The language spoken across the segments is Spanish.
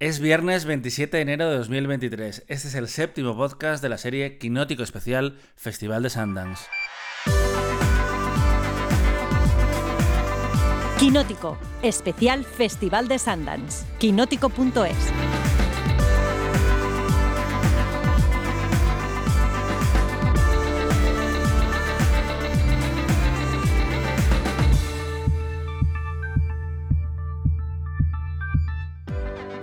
Es viernes 27 de enero de 2023. Este es el séptimo podcast de la serie Quinótico Especial Festival de Sundance. Quinótico Especial Festival de Sundance. Quinótico.es.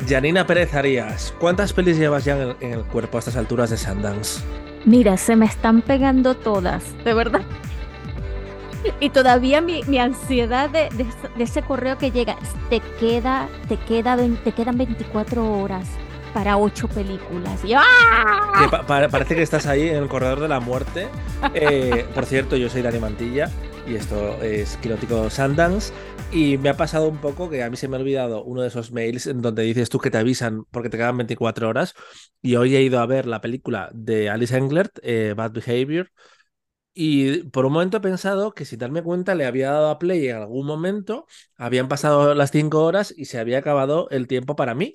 Janina Pérez Arias, ¿cuántas pelis llevas ya en el, cuerpo a estas alturas de Sundance? Mira, se me están pegando todas, de verdad. Y todavía mi, ansiedad de, ese correo que llega, te, queda, te, queda, te quedan 24 horas para ocho películas. ¡ah! parece que estás ahí en el corredor de la muerte. Eh, por cierto, yo soy Dani Mantilla y esto es Quinótico Sundance. Y me ha pasado un poco que a mí se me ha olvidado uno de esos mails en donde dices tú que te avisan porque te quedan 24 horas. Y hoy he ido a ver la película de Alice Englert, eh, Bad Behavior. Y por un momento he pensado que sin darme cuenta le había dado a play en algún momento, habían pasado las 5 horas y se había acabado el tiempo para mí.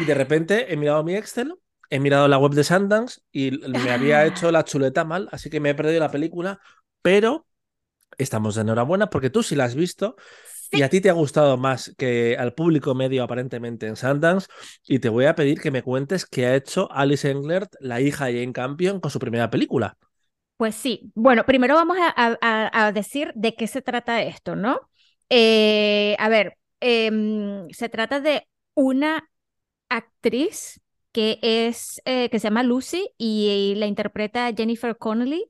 Y de repente he mirado mi Excel, he mirado la web de Sundance y me había hecho la chuleta mal, así que me he perdido la película, pero estamos de enhorabuena porque tú sí la has visto y a ti te ha gustado más que al público medio aparentemente en Sundance y te voy a pedir que me cuentes qué ha hecho Alice Englert, la hija de Jane Campion, con su primera película. Pues sí, bueno, primero vamos a, decir de qué se trata esto, ¿no? Eh, a ver, em, se trata de una actriz que es eh, que se llama Lucy y, la interpreta Jennifer Connelly.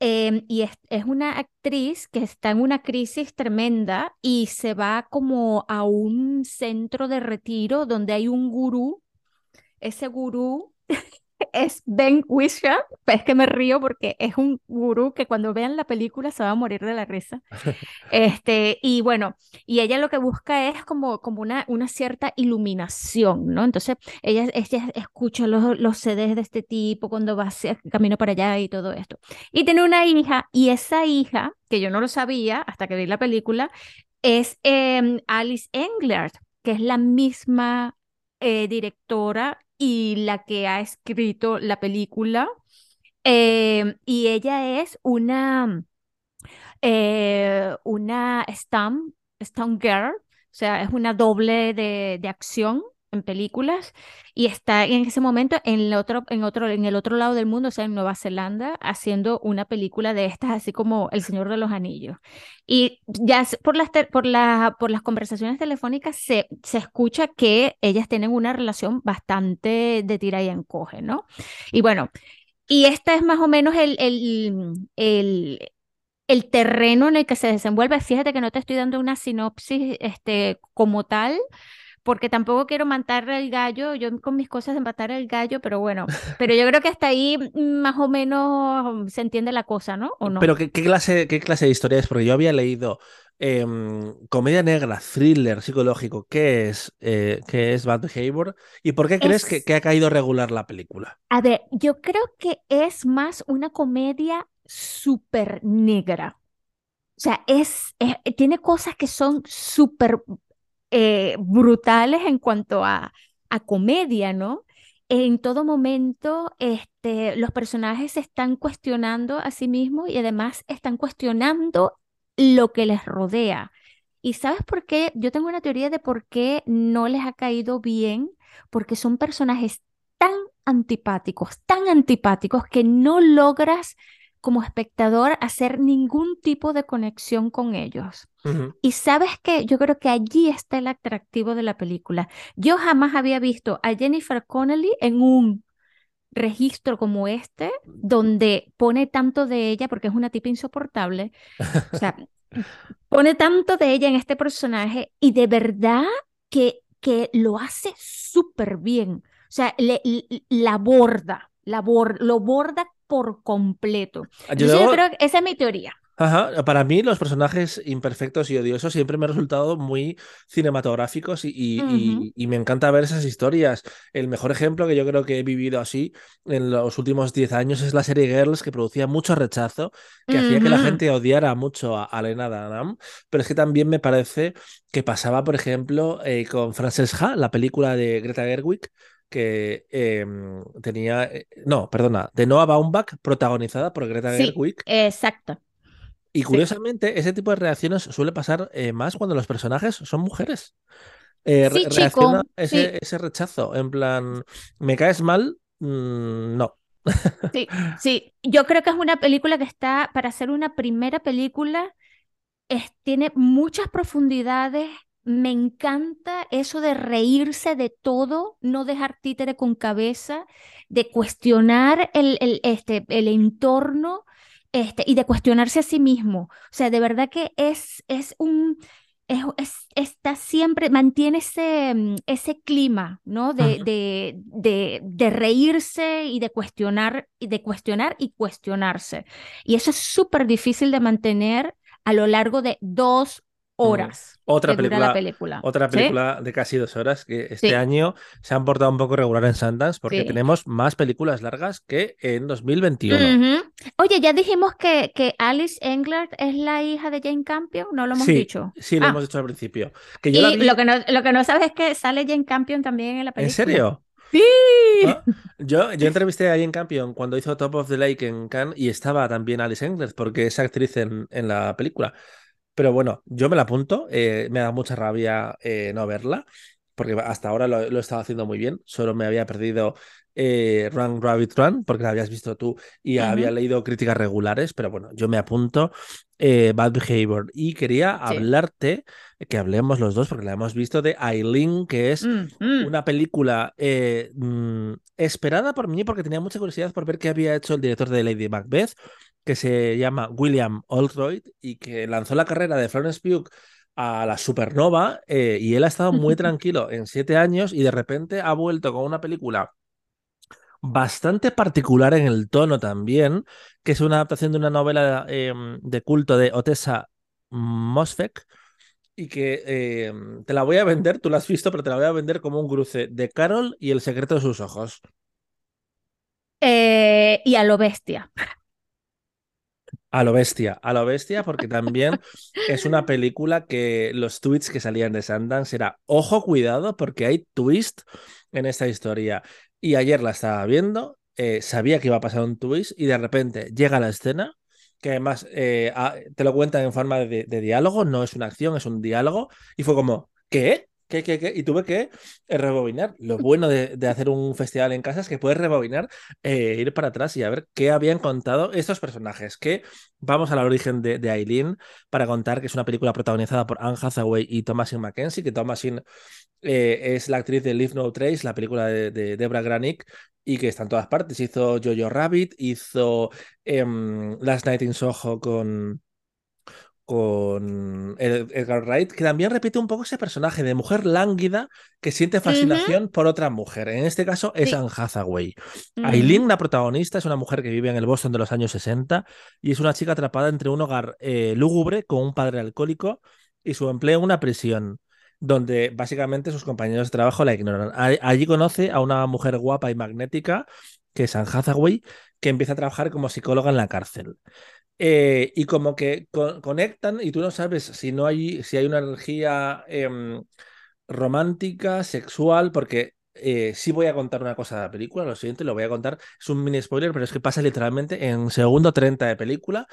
Em, y es, una actriz que está en una crisis tremenda y se va como a un centro de retiro donde hay un gurú. Ese gurú es Ben Whishaw, es que me río porque es un gurú que cuando vean la película se va a morir de la risa. Este, y bueno, y ella lo que busca es como, como una, una cierta iluminación, ¿no? Entonces, ella, ella escucha los, los CDs de este tipo cuando va hacia, camino para allá y todo esto. Y tiene una hija, y esa hija, que yo no lo sabía hasta que vi la película, es em, Alice Englert, que es la misma eh, directora y la que ha escrito la película. Em, y ella es una, eh, una Stam, Girl, o sea, es una doble de, de acción en películas y está en ese momento en el otro, en otro, en el otro lado del mundo, o sea, en Nueva Zelanda, haciendo una película de estas, así como El Señor de los Anillos. Y ya por las, por la, por las conversaciones telefónicas se, se escucha que ellas tienen una relación bastante de tira y encoge, ¿no? Y bueno, y este es más o menos el, el, el, el terreno en el que se desenvuelve. Fíjate que no te estoy dando una sinopsis este, como tal, porque tampoco quiero matar el gallo, yo con mis cosas de matar el gallo, pero bueno, pero yo creo que hasta ahí más o menos se entiende la cosa, ¿no? ¿O no? Pero ¿qué, clase, qué clase de historia es? Porque yo había leído em, comedia negra, thriller psicológico, ¿qué es, eh, ¿qué es Bad Behavior? ¿Y por qué crees que, que ha caído regular la película? A ver, yo creo que es más una comedia súper negra. O sea, es, tiene cosas que son súper eh, brutales en cuanto a, a comedia, ¿no? En todo momento, este, los personajes se están cuestionando a sí mismos y además están cuestionando lo que les rodea. ¿Y sabes por qué? Yo tengo una teoría de por qué no les ha caído bien, porque son personajes tan antipáticos, tan antipáticos que no logras como espectador hacer ningún tipo de conexión con ellos. Y sabes que yo creo que allí está el atractivo de la película. Yo jamás había visto a Jennifer Connelly en un registro como este, donde pone tanto de ella, porque es una tipa insoportable, o sea, pone tanto de ella en este personaje y de verdad que, que lo hace súper bien. O sea, le, la borda, la lo borda por completo. Ah, yo, creo que esa es mi teoría. Ajá, para mí los personajes imperfectos y odiosos siempre me han resultado muy cinematográficos y, y- Ujú, y- y me encanta ver esas historias. El mejor ejemplo que yo creo que he vivido así en los últimos 10 años es la serie Girls, que producía mucho rechazo, que hacía que la gente odiara mucho a, a Lena Dunham, pero es que también me parece que pasaba, por ejemplo, eh, con Frances Ha, la película de Greta Gerwig. Que em, tenía, eh, no, perdona, de Noah Baumbach, protagonizada por Greta Sí, Gerwig, exacto. y Sí. curiosamente, ese tipo de reacciones suele pasar eh, más cuando los personajes son mujeres. Eh, re- Sí, reacciona ese, sí, ese rechazo, en plan, ¿me caes mal? Mm, no. sí, sí. Yo creo que es una película que está, para ser una primera película, es- tiene muchas profundidades. Me encanta eso de reírse de todo, no dejar títere con cabeza, de cuestionar el, el, este, el entorno este, y de cuestionarse a sí mismo. O sea, de verdad que es, es un, es, es- está siempre, mantiene ese, mm, ese clima, ¿no? De, de, de reírse y de cuestionar, y de cuestionar y cuestionarse. Y eso es súper difícil de mantener a lo largo de dos Mm. horas Otra película, película. otra ¿Sí? película de casi dos horas que este Sí, año se han portado un poco regular en Sundance porque sí. tenemos más películas largas que en 2021. Ujú. Oye, ya dijimos que, que Alice Englert es la hija de Jane Campion, no lo hemos Sí, dicho. sí, lo hemos Ah, dicho al principio. Que yo la y lo que no, lo que no sabes es que sale Jane Campion también en la ¿en película. serio? Sí. Ah, yo, yo entrevisté a Jane Campion cuando hizo Top of the Lake en Cannes y estaba también Alice Englert porque es actriz en, en la película. Pero bueno, yo me la apunto, eh, me da mucha rabia eh, no verla, porque hasta ahora lo, lo he estado haciendo muy bien, solo me había perdido eh, Run Rabbit Run, porque la habías visto tú y había leído críticas regulares, pero bueno, yo me apunto Bad Behavior y quería Sí. hablarte, que hablemos los dos, porque la hemos visto de Aileen, que es Mm, mm. una película mm, esperada por mí porque tenía mucha curiosidad por ver qué había hecho el director de Lady Macbeth, que se llama William Oldroyd y que lanzó la carrera de Florence Pugh a la supernova eh, y él ha estado muy tranquilo en siete años y de repente ha vuelto con una película bastante particular en el tono también, que es una adaptación de una novela eh, de culto de Otessa Mosfeq y que eh, te la voy a vender, tú la has visto, pero te la voy a vender como un cruce de Carol y El secreto de sus ojos. Eh, y a lo bestia. A lo bestia, a lo bestia, porque también es una película que los tweets que salían de Sundance era, ojo, cuidado, porque hay twist en esta historia. Y ayer la estaba viendo, eh, sabía que iba a pasar un twist y de repente llega la escena, que además eh, a- te lo cuentan en forma de, de diálogo, no es una acción, es un diálogo, y fue como, ¿qué? Y tuve que eh, rebobinar. Lo bueno de, hacer un festival en casa es que puedes rebobinar, eh, ir para atrás y a ver qué habían contado estos personajes, que Vamos al origen de, Aileen para contar que es una película protagonizada por Anne Hathaway y Thomasin McKenzie, que Thomasin eh, es la actriz de Leave No Trace, la película de, de Debra Granik, y que está en todas partes. Hizo Jojo Rabbit, hizo em, Last Night in Soho con, con Ed- Edgar Wright, que también repite un poco ese personaje de mujer lánguida que siente fascinación por otra mujer. En este caso es Sí. Anne Hathaway. Ujú, Aileen, la protagonista, es una mujer que vive en el Boston de los años 60 y es una chica atrapada entre un hogar eh, lúgubre con un padre alcohólico y su empleo en una prisión, donde básicamente sus compañeros de trabajo la ignoran. Allí conoce a una mujer guapa y magnética, que es Anne Hathaway, que empieza a trabajar como psicóloga en la cárcel. Eh, y como que co- conectan y tú no sabes si no hay, si hay una energía em, romántica, sexual, porque eh, sí voy a contar una cosa de la película, lo siguiente lo voy a contar, es un mini spoiler, pero es que pasa literalmente en segundo 30 de película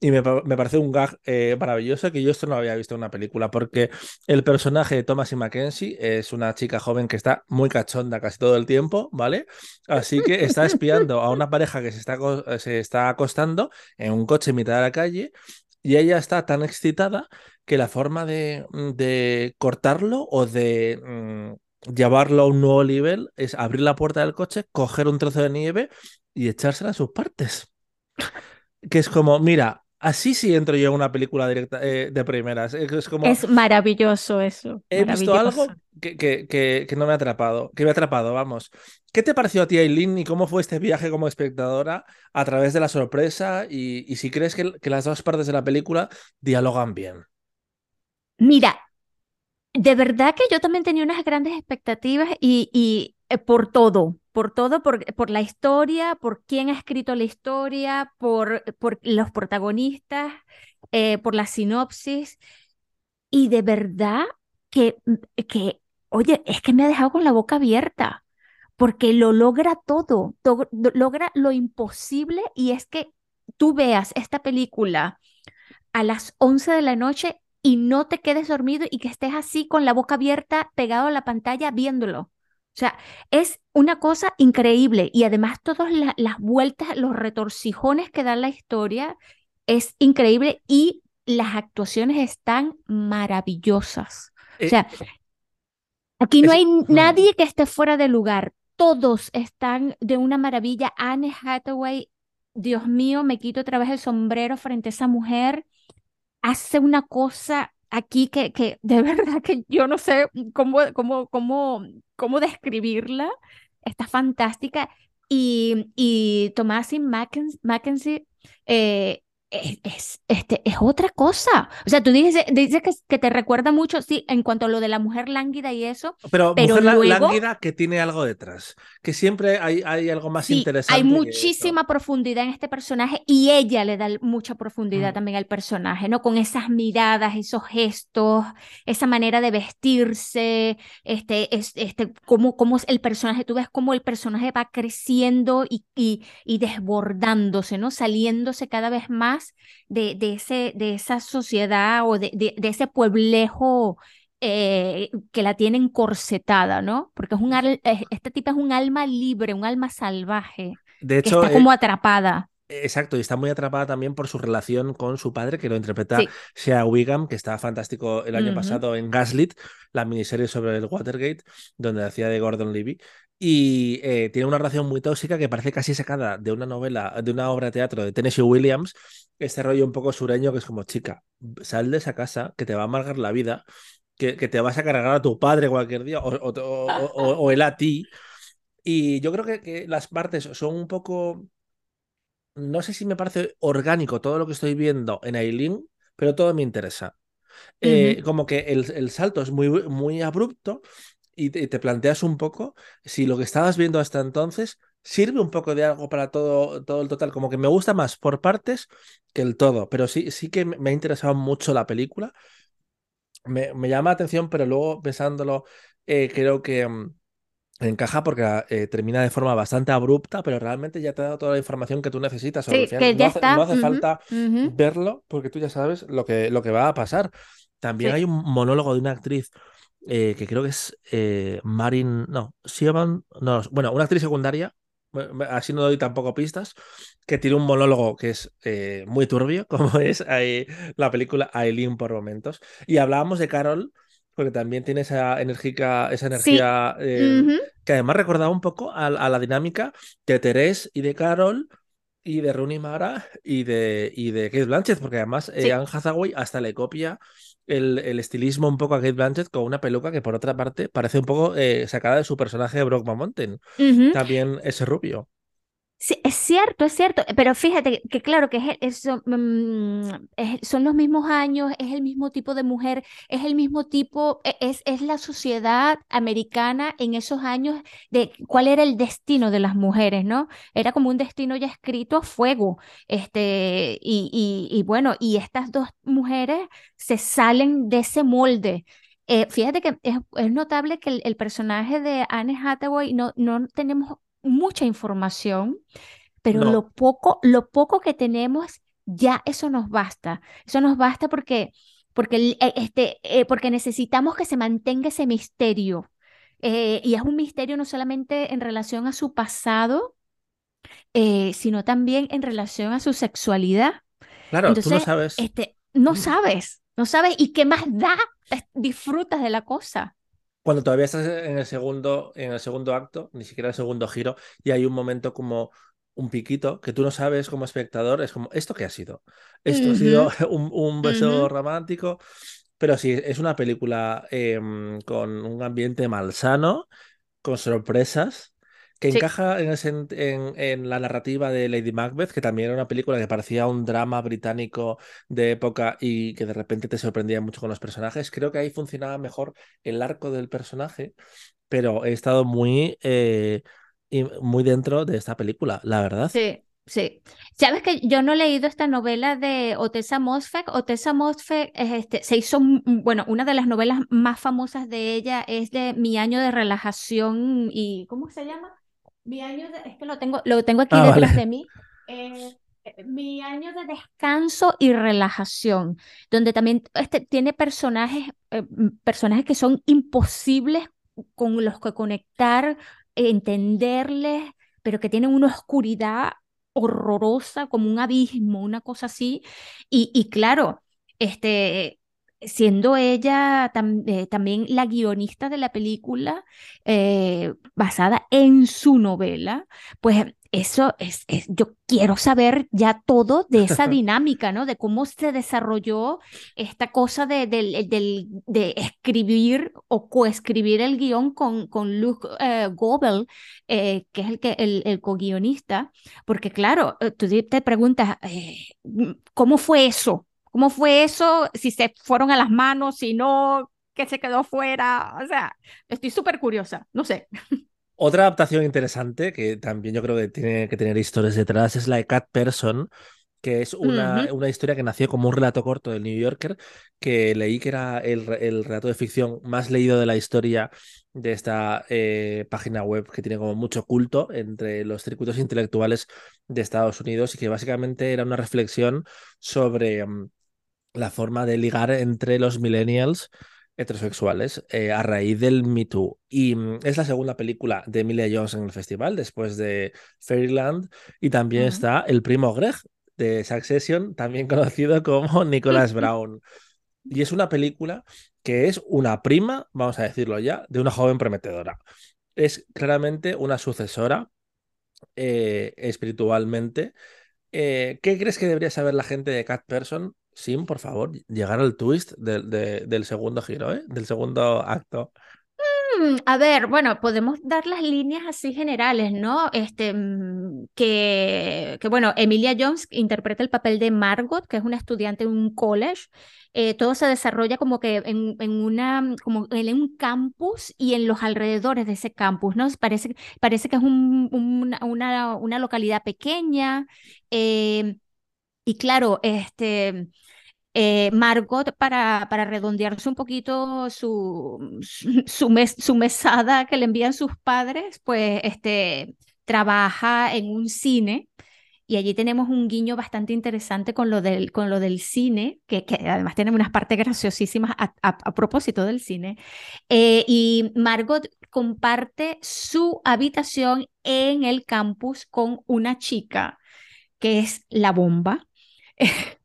y me, me parece un gag eh, maravilloso que yo esto no había visto en una película, porque el personaje de Thomasin Mackenzie es una chica joven que está muy cachonda casi todo el tiempo, ¿vale? Así que está espiando a una pareja que se está, se está acostando en un coche en mitad de la calle y ella está tan excitada que la forma de, de cortarlo o de mm, llevarlo a un nuevo nivel es abrir la puerta del coche, coger un trozo de nieve y echársela a sus partes. Que es como, mira, así sí entro yo en una película directa eh, de primeras. Es, como, es maravilloso eso. He visto algo que, que, que, no me ha atrapado, que me ha atrapado, vamos. ¿Qué te pareció a ti, Aileen, y cómo fue este viaje como espectadora a través de la sorpresa? Y, y si crees que, que las dos partes de la película dialogan bien. Mira, de verdad que yo también tenía unas grandes expectativas y, eh, por todo, por todo, por, por, la historia, por quién ha escrito la historia, por, por los protagonistas, eh, por la sinopsis. Y de verdad que, mm, que, oye, es que me ha dejado con la boca abierta, porque lo logra todo, todo logra lo imposible y es que tú veas esta película a las 11 de la noche y no te quedes dormido y que estés así con la boca abierta, pegado a la pantalla, viéndolo. O sea, es una cosa increíble y además todas las vueltas, los retorcijones que da la historia es increíble y las actuaciones están maravillosas. o eh, sea, aquí no hay nadie que esté fuera de lugar. Todos están de una maravilla. Anne Hathaway, Dios mío, me quito otra vez el sombrero frente a esa mujer hace una cosa aquí que, que de verdad que yo no sé cómo, cómo, cómo, cómo describirla. Está fantástica. Y, y Thomasin Mackenzie, eh, es, este, es otra cosa. O sea, tú dices, dices que, que, te recuerda mucho, sí, en cuanto a lo de la mujer lánguida y eso. Pero, mujer lánguida que tiene algo detrás, que siempre hay, hay algo más interesante. Hay muchísima profundidad en este personaje y ella le da mucha profundidad mm. también al personaje, ¿no? Con esas miradas, esos gestos, esa manera de vestirse, este, este, cómo, cómo el personaje, tú ves cómo el personaje va creciendo y, y, y desbordándose, ¿no? Saliéndose cada vez más de, de, ese, de esa sociedad o de, de, ese pueblejo eh, que la tienen corsetada, ¿no? Porque es un, este tipo es un alma libre, un alma salvaje. De hecho, está como atrapada. Exacto, y está muy atrapada también por su relación con su padre, que lo interpreta Shea Wiggum, que estaba fantástico el año pasado en Gaslit, la miniserie sobre el Watergate, donde hacía de Gordon Levy. Y eh, tiene una relación muy tóxica que parece casi sacada de una novela, de una obra de teatro de Tennessee Williams, este rollo un poco sureño que es como, chica, sal de esa casa que te va a amargar la vida, que, que te vas a cargar a tu padre cualquier día, o, o, él a ti. Y yo creo que, que las partes son un poco no sé si me parece orgánico todo lo que estoy viendo en Aileen, pero todo me interesa. Eh, como que el, salto es muy, muy abrupto y te, planteas un poco si lo que estabas viendo hasta entonces sirve un poco de algo para todo, todo el total. Como que me gusta más por partes que el todo, pero sí, sí que me ha interesado mucho la película. Me, llama la atención, pero luego pensándolo, eh, creo que mm, encaja porque eh, termina de forma bastante abrupta, pero realmente ya te ha dado toda la información que tú necesitas. Sí, que ya no, está. no hace falta verlo porque tú ya sabes lo que, lo que va a pasar. También hay un monólogo de una actriz eh, que creo que es eh, Marin, no, Siobhan, no, bueno, una actriz secundaria, así no doy tampoco pistas, que tiene un monólogo que es muy turbio, como es la película Aileen por momentos. Y hablábamos de Carol porque también tiene esa, enérgica, esa energía eh, que además recordaba un poco a, la dinámica de Terés y de Carol y de Rooney Mara y de, y de Kate Blanchett, porque además eh, Anne Hathaway hasta le copia el, el, estilismo un poco a Kate Blanchett con una peluca que por otra parte parece un poco eh, sacada de su personaje de Brock Mountain, también ese rubio. Es cierto, es cierto, pero fíjate que claro que es, mm, son los mismos años, es el mismo tipo de mujer, es el mismo tipo, e, es, es la sociedad americana en esos años de cuál era el destino de las mujeres, ¿no? Era como un destino ya escrito a fuego, este, y, y, bueno, y estas dos mujeres se salen de ese molde. Eh, fíjate que es, notable que el, el, personaje de Anne Hathaway no, no tenemos mucha información, pero lo, poco, lo poco que tenemos, ya eso nos basta. Eso nos basta porque, porque, eh, este, eh, porque necesitamos que se mantenga ese misterio. Eh, y es un misterio no solamente en relación a su pasado, sino también en relación a su sexualidad. Claro, tú no sabes. Este, no sabes, no sabes. ¿Y qué más da? Disfrutas de la cosa cuando todavía estás en el segundo, en el segundo acto, ni siquiera el segundo giro, y hay un momento como un piquito que tú no sabes como espectador, es como, ¿esto qué ha sido? Esto ha sido un, un beso romántico, pero sí, es una película em, con un ambiente malsano, con sorpresas, que encaja en, en, la narrativa de Lady Macbeth, que también era una película que parecía un drama británico de época y que de repente te sorprendía mucho con los personajes. Creo que ahí funcionaba mejor el arco del personaje, pero he estado muy, eh, muy dentro de esta película, la verdad. Sí. Sí. Sabes que yo no he leído esta novela de Otessa Mosfeq. Otessa Mosfeq este, se hizo, bueno, una de las novelas más famosas de ella es de Mi año de relajación y, ¿cómo se llama? Mi año de, es que lo tengo, lo tengo aquí ah, detrás de mí. Eh, eh, mi año de descanso y relajación, donde también este, tiene personajes, eh, personajes que son imposibles con los que conectar, entenderles, pero que tienen una oscuridad horrorosa, como un abismo, una cosa así. Y, y claro, este, siendo ella eh, también la guionista de la película eh, basada en su novela, pues eso es, yo quiero saber ya todo de esa dinámica, ¿no? De cómo se desarrolló esta cosa de, de, escribir o coescribir el guion con, con Luke eh, Gobel, que es el, que, el, el co-guionista, porque claro, tú te preguntas, ¿cómo fue eso? ¿Cómo fue eso? Si se fueron a las manos, si no, ¿qué se quedó fuera? O sea, estoy súper curiosa, no sé. Otra adaptación interesante que también yo creo que tiene que tener historias detrás es la de Cat Person, que es una, una, historia que nació como un relato corto del New Yorker, que leí que era el, el relato de ficción más leído de la historia de esta eh, página web que tiene como mucho culto entre los circuitos intelectuales de Estados Unidos y que básicamente era una reflexión sobre... Mm, la forma de ligar entre los millennials heterosexuales eh, a raíz del Me Too. Y mm, es la segunda película de Emilia Jones en el festival, después de Fairyland. Y también está el primo Greg de Succession, también conocido como Nicholas Brown. Y es una película que es una prima, vamos a decirlo ya, de una joven prometedora. Es claramente una sucesora eh, espiritualmente. Eh, ¿Qué crees que debería saber la gente de Cat Person Sim, por favor, llegar al twist del segundo giro, ¿eh? del segundo acto. Mm, a ver, bueno, podemos dar las líneas así generales, ¿no? Este, mm, que, que, bueno, Emilia Jones interpreta el papel de Margot, que es una estudiante en un college. Eh, todo se desarrolla como que en, en, una, como en un campus y en los alrededores de ese campus, ¿no? Parece, parece que es un, una, una, una, localidad pequeña. Eh, y claro, este eh, Margot, para, para redondearse un poquito su, su, su, mesada que le envían sus padres, pues este, trabaja en un cine y allí tenemos un guiño bastante interesante con lo del, con lo del cine, que, que además tiene unas partes graciosísimas a, propósito del cine. Eh, y Margot comparte su habitación en el campus con una chica que es la bomba.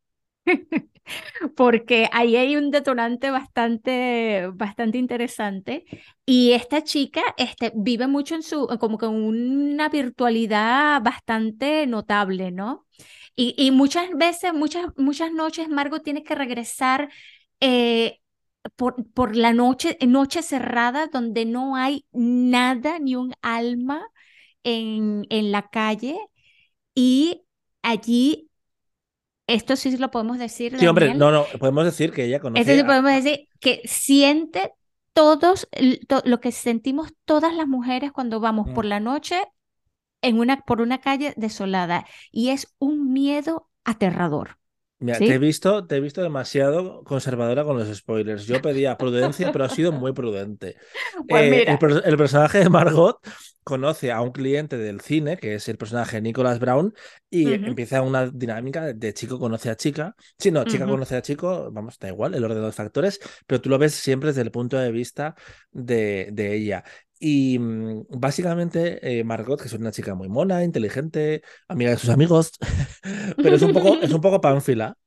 porque ahí hay un detonante bastante, bastante interesante. Y esta chica este, vive mucho en su, como que una virtualidad bastante notable, ¿no? Y, y muchas veces, muchas, muchas noches, Margot tiene que regresar eh, por, por la noche, noche cerrada, donde no hay nada, ni un alma en, en la calle. Y allí esto sí lo podemos decir. Sí, hombre, no, no, podemos decir que ella conoce. Esto sí podemos decir que siente todos lo que sentimos todas las mujeres cuando vamos por mm. la noche en una, por una calle desolada y es un miedo aterrador. Mira, te, he visto, te he visto demasiado conservadora con los spoilers. Yo pedía prudencia, pero ha sido muy prudente. Pues eh, el, personaje de Margot conoce a un cliente del cine, que es el personaje Nicholas Brown, y empieza una dinámica de chico conoce a chica. Sí, no, chica conoce a chico, vamos, da igual, el orden de los factores, pero tú lo ves siempre desde el punto de vista de, de ella. Y mm, básicamente eh, Margot, que es una chica muy mona, inteligente, amiga de sus amigos, pero es un poco, es un poco pánfila.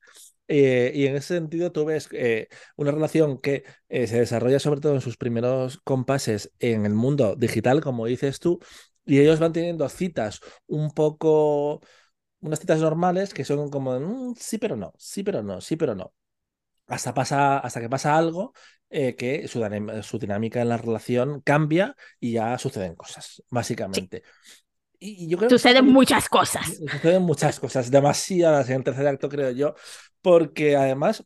Eh, y en ese sentido tú ves eh, una relación que se desarrolla sobre todo en sus primeros compases en el mundo digital, como dices tú, y ellos van teniendo citas un poco, unas citas normales que son como, "Mm, sí, pero no, sí, pero no, sí, pero no. Hasta, pasa, hasta que pasa algo eh, que su, dinámica- su dinámica en la relación cambia y ya suceden cosas, básicamente. Y yo creo que esta Suceden muchas cosas. Suceden muchas cosas, demasiadas en el tercer acto, creo yo, porque además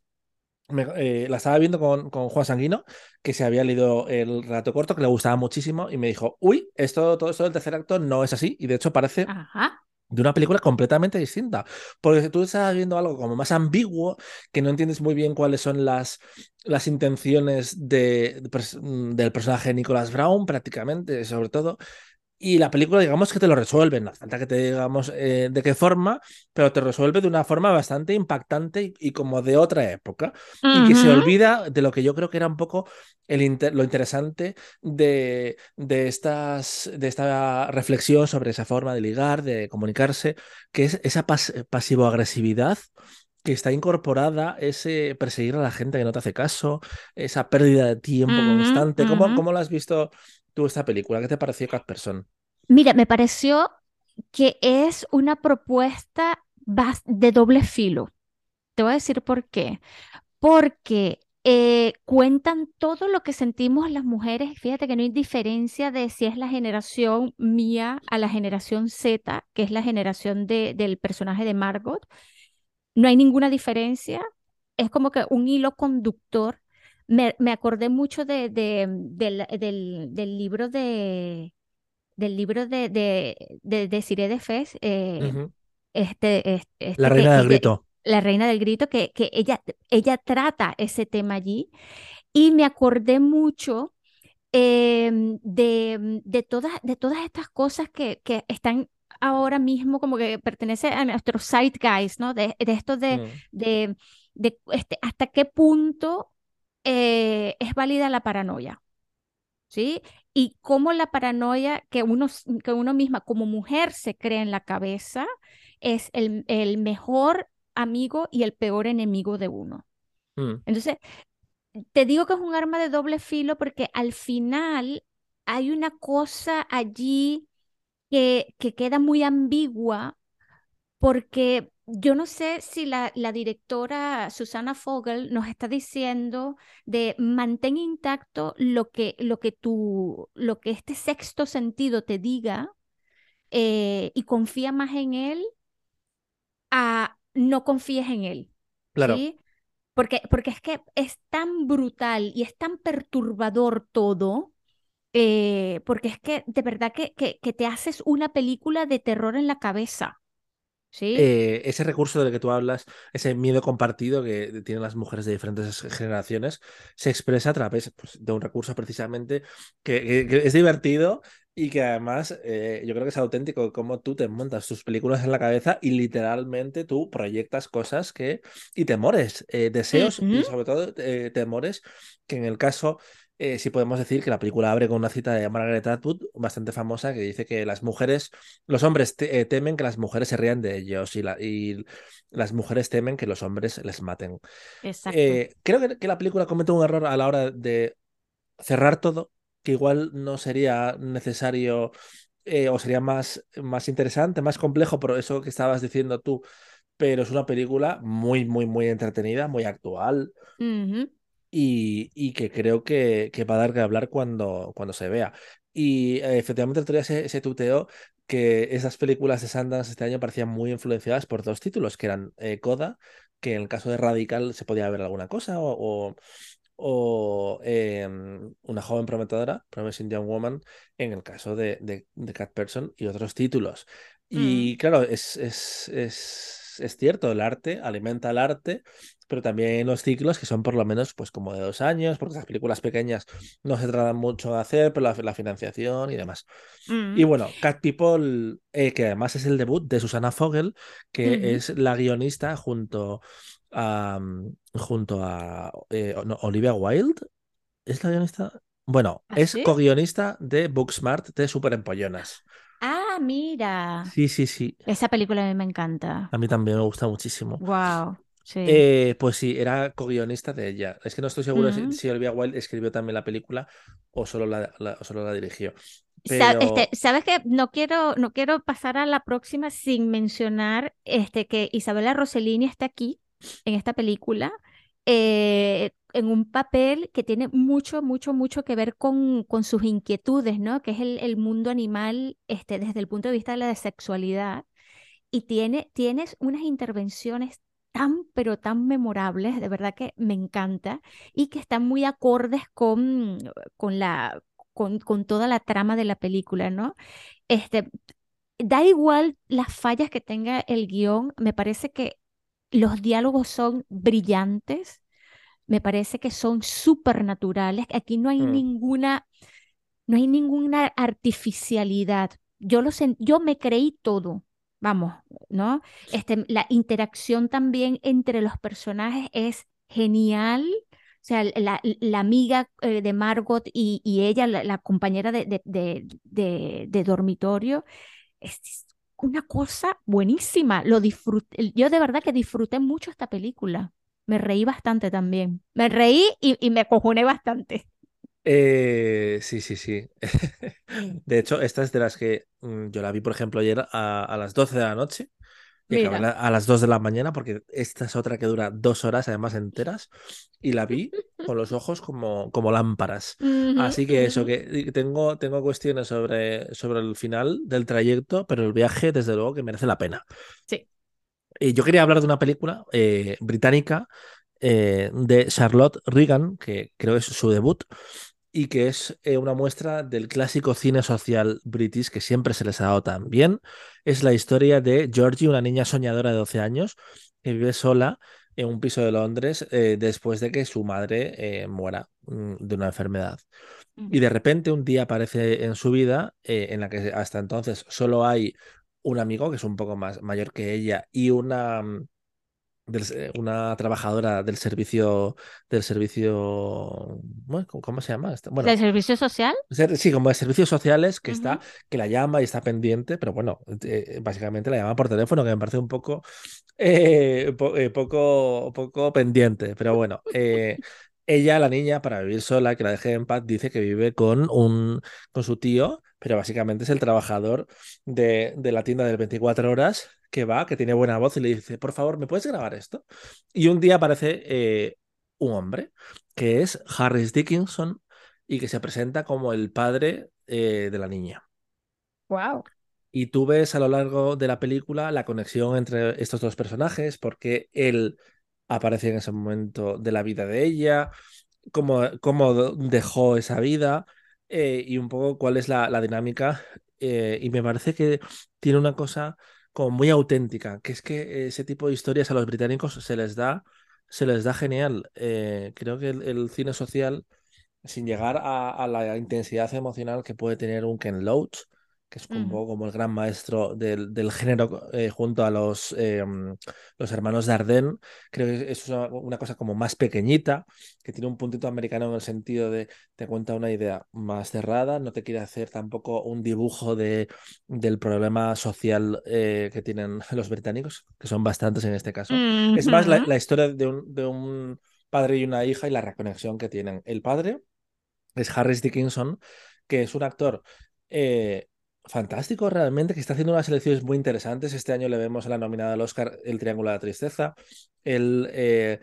me- eh, la estaba viendo con, con Juan Sanguino, que se había leído el relato corto, que le gustaba muchísimo, y me dijo, uy, esto, todo esto del tercer acto no es así, y de hecho parece Ajá. de una película completamente distinta, porque tú estás viendo algo como más ambiguo, que no entiendes muy bien cuáles son las, las intenciones de, mm, del personaje Nicholas Brown, prácticamente, sobre todo. Y la película, digamos que te lo resuelve, no falta que te digamos eh, de qué forma, pero te resuelve de una forma bastante impactante y, y como de otra época. Y que se olvida de lo que yo creo que era un poco el inter- lo interesante de, de, estas, de esta reflexión sobre esa forma de ligar, de comunicarse, que es esa pas- pasivo-agresividad que está incorporada, ese perseguir a la gente que no te hace caso, esa pérdida de tiempo Ujú, constante. ¿Cómo, ujú. cómo lo has visto tú esta película? ¿Qué te pareció Person? Mira, me pareció que es una propuesta de doble filo. Te voy a decir por qué. Porque eh, cuentan todo lo que sentimos las mujeres. Fíjate que no hay diferencia de si es la generación mía a la generación Z, que es la generación de- del personaje de Margot. No hay ninguna diferencia. Es como que un hilo conductor. Me, me acordé mucho de, de- del, del- del libro de del libro de, de, de, Desiree de Fez, eh, Ujú. este, es- este La que reina del ella- grito. la reina del grito, que, que ella, ella trata ese tema allí. Y me acordé mucho em, de, de todas, de todas estas cosas que, que están ahora mismo como que pertenecen a nuestro zeitgeist, ¿no? De, de esto de, Mm. de, de este, hasta qué punto eh, es válida la paranoia, ¿sí? Y cómo la paranoia que uno, que uno misma como mujer se cree en la cabeza es el, el mejor amigo y el peor enemigo de uno. Mm. Entonces, te digo que es un arma de doble filo porque al final hay una cosa allí que, que queda muy ambigua porque yo no sé si la, la directora Susana Fogel nos está diciendo de mantén intacto lo que, lo que tu, lo que este sexto sentido te diga eh, y confía más en él a no confíes en él, Claro. ¿sí? Porque, porque es que es tan brutal y es tan perturbador todo, eh, porque es que de verdad que, que, que te haces una película de terror en la cabeza, ¿sí? eh, ese recurso del que tú hablas, ese miedo compartido que tienen las mujeres de diferentes generaciones, se expresa a través pues, de un recurso precisamente que, que- que es divertido y que además eh, yo creo que es auténtico, como tú te montas tus películas en la cabeza y literalmente tú proyectas cosas que y temores, eh, deseos y sobre todo temores que en el caso eh, sí podemos decir que la película abre con una cita de Margaret Atwood bastante famosa que dice que las mujeres, los hombres te- eh, temen que las mujeres se rían de ellos y, la- y las mujeres temen que los hombres les maten. Exacto. Eh, creo que, que la película comete un error a la hora de cerrar todo, que igual no sería necesario eh, o sería más, más interesante, más complejo por eso que estabas diciendo tú, pero es una película muy, muy, muy entretenida, muy actual. Y, y que creo que, que va a dar que hablar cuando, cuando se vea. Y eh, efectivamente el otro día se, se tuteó que esas películas de Sundance este año parecían muy influenciadas por dos títulos, que eran eh, Coda, que en el caso de Radical se podía ver alguna cosa, o, o, o, em, Una joven prometedora, Promising Young Woman, en el caso de, de, de Cat Person y otros títulos. Y claro, es, es, es, es cierto, el arte alimenta el arte, pero también los ciclos que son por lo menos pues como de dos años, porque esas películas pequeñas no se tratan mucho de hacer, pero la, la financiación y demás. Y Ujú. bueno, Cat People, eh, que además es el debut de Susana Fogel, que es la guionista junto a, mm, junto a eh, no, Olivia Wilde. ¿Es la guionista? Bueno, ¿Ah, es sí? co-guionista de Booksmart de Super Empollonas. Ah, mira. Sí, sí, sí. Esa película a mí me encanta. A mí también me gusta muchísimo. Wow. Sí. Eh, pues sí, era co-guionista de ella. Es que no estoy seguro si, Ujú. si Olivia Wilde escribió también la película o solo la, la- o solo la dirigió. Pero este, sabes que no quiero, no quiero pasar a la próxima sin mencionar este, que Isabela Rossellini está aquí en esta película eh, en un papel que tiene mucho, mucho, mucho que ver con, con sus inquietudes, ¿no? Que es el, el mundo animal este, desde el punto de vista de la sexualidad. Y tiene, tienes unas intervenciones tan, pero tan memorables, de verdad que me encanta, y que están muy acordes con, con la, con, con toda la trama de la película, ¿no? Este, da igual las fallas que tenga el guion, me parece que los diálogos son brillantes, me parece que son súper naturales, aquí no hay mm, ninguna, no hay ninguna artificialidad. Yo lo yo me creí todo, vamos, ¿no? Este, la interacción también entre los personajes es genial. O sea, la, la amiga eh, de Margot y, y ella, la, la compañera de, de, de, de- de dormitorio, es una cosa buenísima. Lo disfruté, yo de verdad que disfruté mucho esta película. Me reí bastante también. Me reí y, y me cojoné bastante. Eh, sí, sí, sí. De hecho, esta es de las que mm, yo la vi, por ejemplo, ayer a, a las 12 de la noche y acabé Mira. la- a las 2 de la mañana, porque esta es otra que dura dos horas, además enteras, y la vi con los ojos como, como lámparas. Así que eso, que tengo, tengo cuestiones sobre, sobre el final del trayecto, pero el viaje, desde luego, que merece la pena. Sí. Y yo quería hablar de una película eh, británica eh, de Charlotte Regan, que creo que es su debut, y que es eh, una muestra del clásico cine social british que siempre se les ha dado tan bien. Es la historia de Georgie, una niña soñadora de 12 años que vive sola en un piso de Londres eh, después de que su madre eh, muera mm, de una enfermedad. Y de repente un día aparece en su vida en la que hasta entonces solo hay un amigo que es un poco más mayor que ella y una, mm, del una trabajadora del servicio, del servicio, bueno, ¿cómo se llama? Bueno, ¿Del servicio social? ser- sí, como de servicios sociales que está, que la llama y está pendiente, pero bueno, eh, básicamente la llama por teléfono, que me parece un poco, eh, po- eh, poco, poco pendiente, pero bueno, ella, la niña, para vivir sola, que la deje en paz, dice que vive con un, con su tío, pero básicamente es el trabajador de, de la tienda del 24 horas que va, que tiene buena voz y le dice, por favor, ¿me puedes grabar esto? Y un día aparece eh, un hombre que es Harris Dickinson y que se presenta como el padre eh, de la niña. Wow. Y tú ves a lo largo de la película la conexión entre estos dos personajes, porque él aparece en ese momento de la vida de ella, cómo, cómo dejó esa vida eh, y un poco cuál es la, la dinámica. eh, y me parece que tiene una cosa como muy auténtica, que es que ese tipo de historias a los británicos se les da, se les da genial. Eh, creo que el, el cine social sin llegar a, a la intensidad emocional que puede tener un Ken Loach, que es un Ujú. poco como el gran maestro del, del género eh, junto a los, eh, los hermanos Dardenne. Creo que es una, una cosa como más pequeñita, que tiene un puntito americano en el sentido de te cuenta una idea más cerrada, no te quiere hacer tampoco un dibujo de, del problema social eh, que tienen los británicos, que son bastantes en este caso. Es más la historia de un, de un padre y una hija y la reconexión que tienen. El padre es Harris Dickinson, que es un actor eh, fantástico realmente, que está haciendo unas elecciones muy interesantes. Este año le vemos a la nominada al Oscar El Triángulo de la Tristeza. Eh,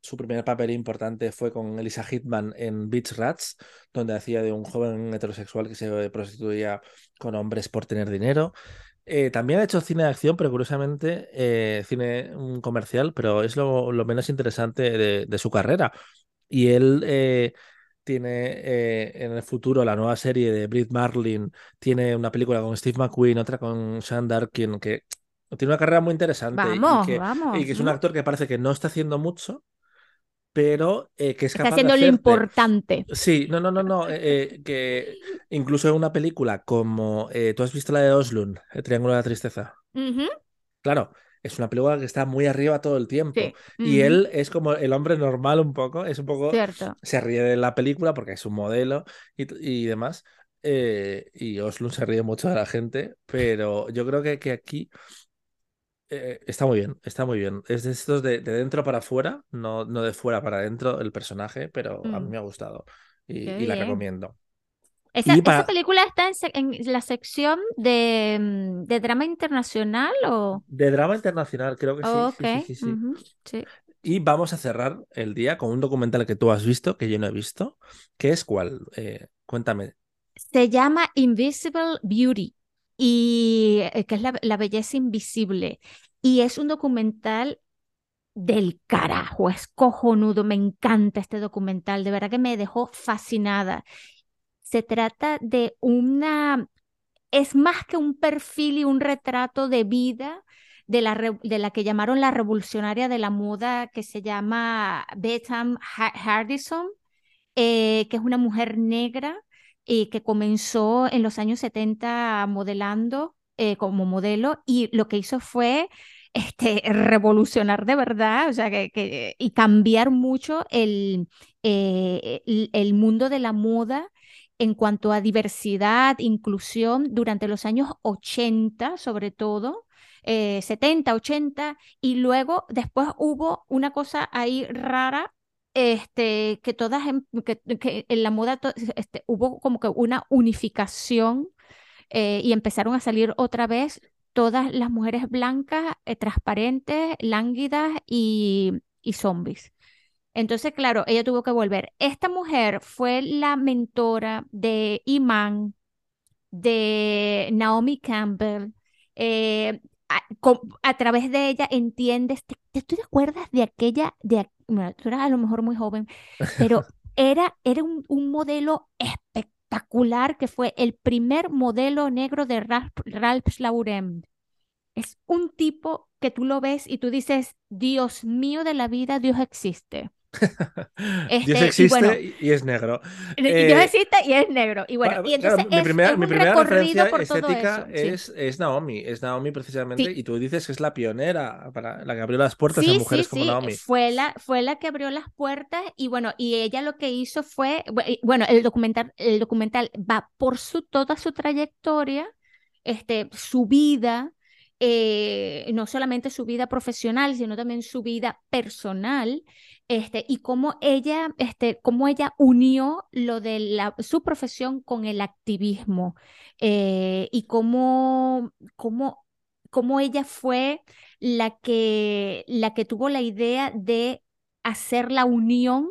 su primer papel importante fue con Elisa Hitman en Beach Rats, donde hacía de un joven heterosexual que se prostituía con hombres por tener dinero. Eh, también ha hecho cine de acción, pero curiosamente eh, cine mm, comercial, pero es lo, menos interesante de, de su carrera. Y él tiene eh, en el futuro la nueva serie de Brit Marlin, tiene una película con Steve McQueen, otra con Sean Darkin, que tiene una carrera muy interesante y Vamos, que, y vamos. que es un actor que parece que no está haciendo mucho, pero eh, que es Está capaz de haciendo lo hacerte. importante. Sí, no, no, no, no. eh, que incluso en una película como. eh, ¿tú has visto la de Oslund, El Triángulo de la Tristeza? Claro, es una película que está muy arriba todo el tiempo. Sí. Y él es como el hombre normal un poco, es un poco. Cierto. Se ríe de la película porque es un modelo y, y demás. eh, y Oslund se ríe mucho de la gente, pero yo creo que, que aquí eh, está muy bien, está muy bien. Es de estos de, de dentro para afuera, no, no de fuera para adentro el personaje, pero a mí Mm, me ha gustado y, la recomiendo. Esa, película está en, la sección de, mm, de drama internacional o... De drama internacional, creo que sí. Oh. Y vamos a cerrar el día con un documental que tú has visto, que yo no he visto, que es cuál. Eh, cuéntame. Se llama Invisible Beauty y eh, que es la, la belleza invisible. Y es un documental del carajo, es cojonudo, me encanta este documental, de verdad que me dejó fascinada. Se trata de una, es más que un perfil y un retrato de vida de la, de la que llamaron la revolucionaria de la moda, que se llama Betham Ha- Hardison, eh, que es una mujer negra y que comenzó en los años 70 modelando eh, como modelo y lo que hizo fue este, revolucionar de verdad, o sea, que, y cambiar mucho eh, el, el mundo de la moda en cuanto a diversidad, inclusión durante los años 80, sobre todo. eh, 70, 80, y luego después hubo una cosa ahí rara este, que todas, en, que, que en la moda este, hubo como que una unificación eh, y empezaron a salir otra vez todas las mujeres blancas, eh, transparentes, lánguidas y, y zombies. Entonces, claro, ella tuvo que volver. Esta mujer fue la mentora de Iman, de Naomi Campbell. eh, a, través de ella entiendes, ¿te, te- tú te acuerdas de aquella, de, bueno, tú eras a lo mejor muy joven, pero era, era un, un modelo espectacular que fue el primer modelo negro de Ralph, Ralph Lauren. Es un tipo que tú lo ves y tú dices, Dios mío de la vida, Dios existe. Dios Este, y existe bueno, y, y es negro. Y Dios Eh, existe y es negro. Y bueno, y claro, entonces mi es, primera, es mi primera referencia por todo estética eso. Sí. es, es Naomi, es Naomi precisamente, Sí. y tú dices que es la pionera, para la que abrió las puertas a Sí, sí, mujeres como Naomi. fue la, fue la que abrió las puertas y bueno, y ella lo que hizo fue, bu- y bueno, el documental, el documental va por su, toda su trayectoria, este, su vida, eh, no solamente su vida profesional, sino también su vida personal, este, y cómo ella, este, cómo ella unió lo de la, su profesión con el activismo, eh, y cómo, cómo, cómo ella fue la que, la que tuvo la idea de hacer la unión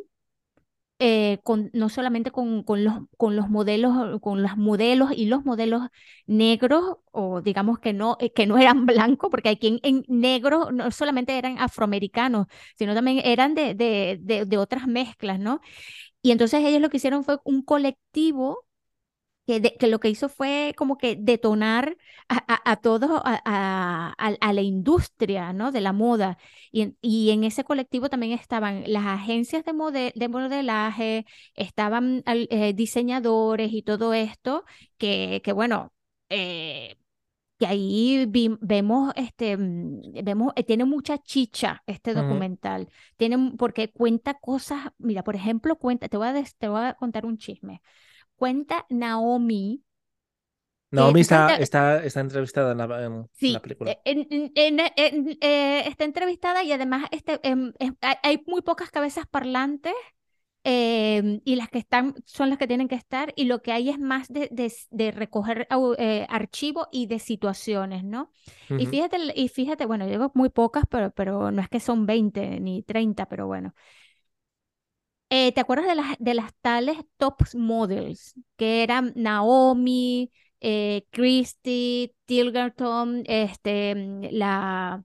eh, con, no solamente con, con los, con los modelos, con las modelos y los modelos negros, o digamos que no, eh, que no eran blancos, porque aquí en, en negros no solamente eran afroamericanos, sino también eran de, de, de otras mezclas, ¿no? Y entonces ellos lo que hicieron fue un colectivo que, de- que lo que hizo fue como que detonar a, a, a todos, a, a- la industria, ¿no? de la moda. Y en, y en ese colectivo también estaban las agencias de, mode- de modelaje, estaban eh, diseñadores y todo esto, que, que bueno, eh, que ahí vi- vemos, este, mm, vemos, eh, tiene mucha chicha este documental, tiene, m- porque cuenta cosas, mira, por ejemplo, cuenta, te voy a, te voy a contar un chisme. Cuenta Naomi, Naomi está, sabes, está, está entrevistada en la, en- en la sí, película. eh, en- en- eh, está entrevistada y además este, em, hay, muy pocas cabezas parlantes em, y las que están son las que tienen que estar y lo que hay es más de, de de recoger eh, archivo y de situaciones, ¿no? Y Ujú. fíjate, y fíjate, bueno, digo muy pocas, pero, pero no es que son 20 ni 30, pero bueno. Eh, ¿te acuerdas de las, de las tales top models? Que eran Naomi, eh, Christy, Tilgerton, este, mm, la,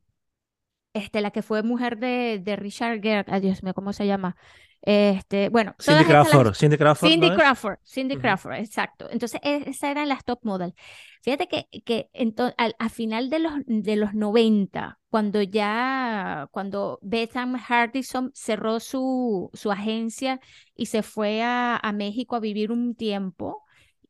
este, la que fue mujer de, de Richard Gere, ay Dios mío, ¿cómo se llama? Este, bueno, Cindy las Crawford, Cindy Crawford, Cindy. Crawford, Cindy exacto. Entonces, e- esas eran las top model. Fíjate que, que ento- al, a final de los, de los 90, cuando ya, cuando Bethany Hardison cerró su, su agencia y se fue a, a México a vivir un tiempo,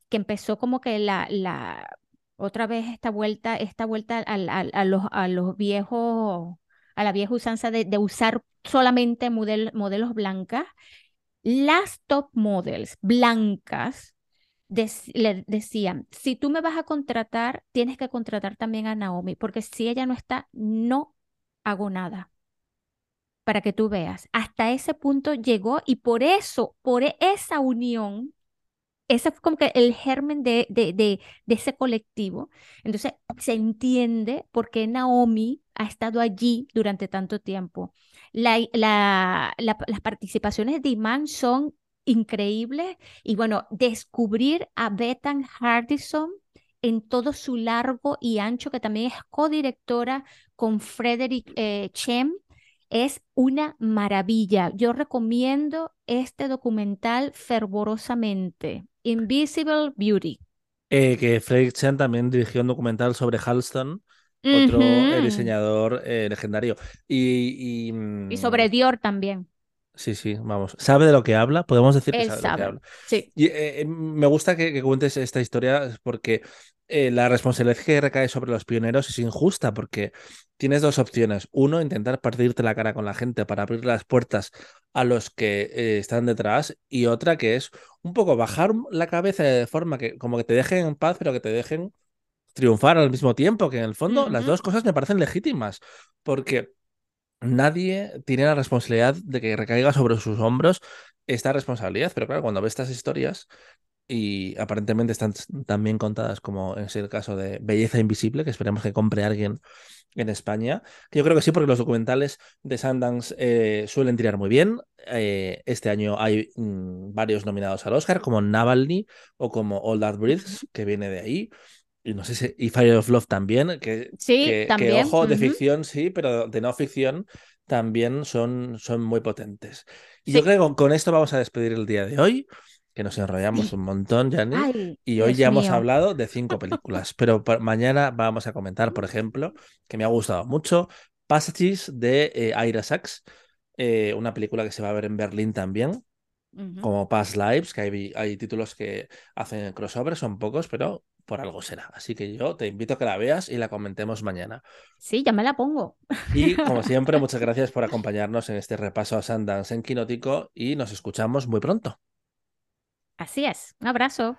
que empezó como que la, la, otra vez esta vuelta, esta vuelta a, los, a los viejos, a la vieja usanza de, de usar solamente model- modelos blancas las top models blancas dec- le decían, si tú me vas a contratar, tienes que contratar también a Naomi, porque si ella no está, no hago nada. Para que tú veas, hasta ese punto llegó y por eso, por e- esa unión, ese fue como que el germen de, de, de, de ese colectivo. Entonces se entiende por qué Naomi ha estado allí durante tanto tiempo. La, la, la- las participaciones de Iman son increíbles y bueno, descubrir a Bethan Hardison en todo su largo y ancho, que también es codirectora con Frederick eh, Chem, es una maravilla. Yo recomiendo este documental fervorosamente. Invisible Beauty. Eh, que Frederick Chen también dirigió un documental sobre Halston, otro eh, diseñador eh, legendario. Y, y, mm, Y sobre Dior también. Sí, sí, vamos. ¿Sabe de lo que habla? Podemos decir que Él sabe de lo que habla. Sí. Y eh, eh, me gusta que, que cuentes esta historia porque eh, la responsabilidad que recae sobre los pioneros es injusta porque tienes dos opciones. Uno, intentar partirte la cara con la gente para abrir las puertas a los que eh, están detrás y otra que es un poco bajar la cabeza de forma que como que te dejen en paz pero que te dejen triunfar al mismo tiempo, que en el fondo las dos cosas me parecen legítimas porque nadie tiene la responsabilidad de que recaiga sobre sus hombros esta responsabilidad. Pero claro, cuando ves estas historias y aparentemente están tan bien contadas como es el caso de Belleza Invisible, que esperemos que compre alguien en España, que yo creo que sí, porque los documentales de Sundance eh, suelen tirar muy bien. Eh, este año hay mm, varios nominados al Oscar, como Navalny o como All That Breathes, que viene de ahí. Y no sé si y Fire of Love también, que, Sí, que, ojo, de ficción sí, pero de no ficción también son, son muy potentes. Y yo creo que con, esto vamos a despedir el día de hoy, que nos enrollamos un montón. Ay, Y hoy ya hemos hablado de cinco películas, pero mañana vamos a comentar, por ejemplo, que me ha gustado mucho, Passages de eh, Ira Sachs, eh, una película que se va a ver en Berlín también, como Past Lives, que hay, hay títulos que hacen crossover, son pocos, pero por algo será. Así que yo te invito a que la veas y la comentemos mañana. Sí, ya me la pongo. Y como siempre, muchas gracias por acompañarnos en este repaso a Sundance en Quinótico y nos escuchamos muy pronto. Así es. Un abrazo.